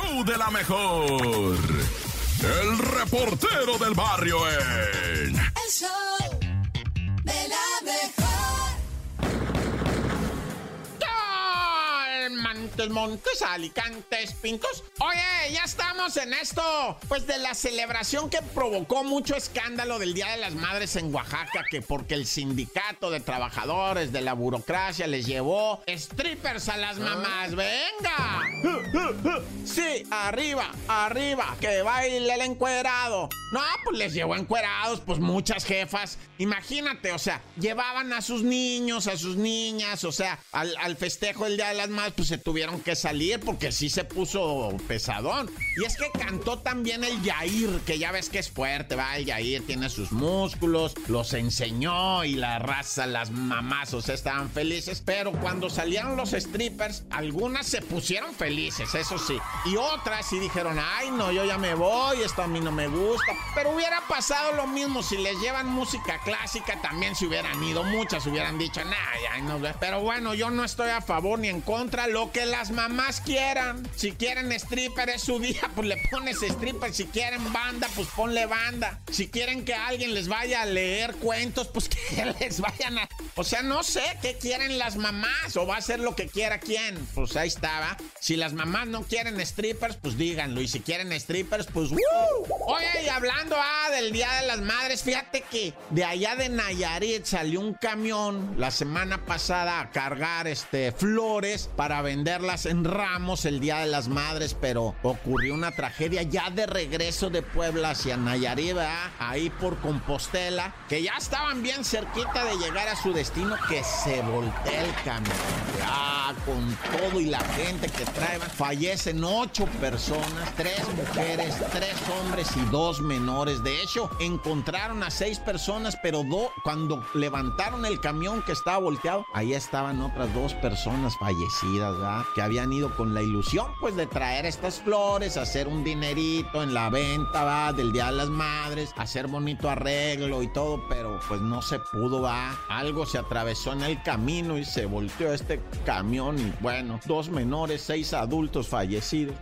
show de la mejor. El reportero del barrio en... El show de la mejor. Montes, Montes, Alicantes, Pintos. Oye, ya estamos en esto, pues de la celebración que provocó mucho escándalo del Día de las Madres en Oaxaca, que porque el sindicato de trabajadores de la burocracia les llevó strippers a las mamás. ¡Venga! Sí, arriba, arriba, que baile el encuerado. No, pues les llevó encuerados, pues muchas jefas. Imagínate, o sea, llevaban a sus niños, a sus niñas, o sea, al, festejo del Día de las Madres, pues se tuvieron que salir porque sí se puso pesadón. Y es que cantó también el Yair, que ya ves que es fuerte, va, el Yair tiene sus músculos, los enseñó y la raza, las mamás, o sea, estaban felices. Pero cuando salieron los strippers, algunas se pusieron felices, eso sí. Y otras sí dijeron, ay, no, yo ya me voy, esto a mí no me gusta. Pero hubiera pasado lo mismo si les llevan música clásica, también se hubieran ido, muchas hubieran dicho, nah, no. Pero bueno, yo no estoy a favor ni en contra, lo que las mamás quieran. Si quieren stripper es su día, pues le pones stripper. Si quieren banda, pues ponle banda. Si quieren que alguien les vaya a leer cuentos, pues que les vayan a... O sea, no sé qué quieren las mamás o va a ser lo que quiera quien. Pues ahí estaba. Si las mamás no quieren strippers, pues díganlo. Y si quieren strippers, pues... ¡woo! Oye, y hablando ah, del Día de las Madres, fíjate que de allá de Nayarit salió un camión la semana pasada a cargar este, flores para venderlas en ramos el Día de las Madres, pero ocurrió una tragedia ya de regreso de Puebla hacia Nayarit, ¿verdad? ahí por Compostela, que ya estaban bien cerquita de llegar a su destino, que se voltea el camión. Ya, con todo y la gente que trae, fallecen ocho personas, tres mujeres, tres hombres y dos menores. De hecho, encontraron a seis personas, pero do, cuando levantaron el camión que estaba volteado, ahí estaban otras dos personas fallecidas, ¿verdad? Que habían ido con la ilusión, pues, de traer estas flores, hacer un dinerito en la venta, ¿va? Del Día de las Madres, hacer bonito arreglo y todo, pero pues no se pudo, ¿va? Algo se atravesó en el camino y se volteó este camión y bueno, dos menores, seis adultos fallecidos.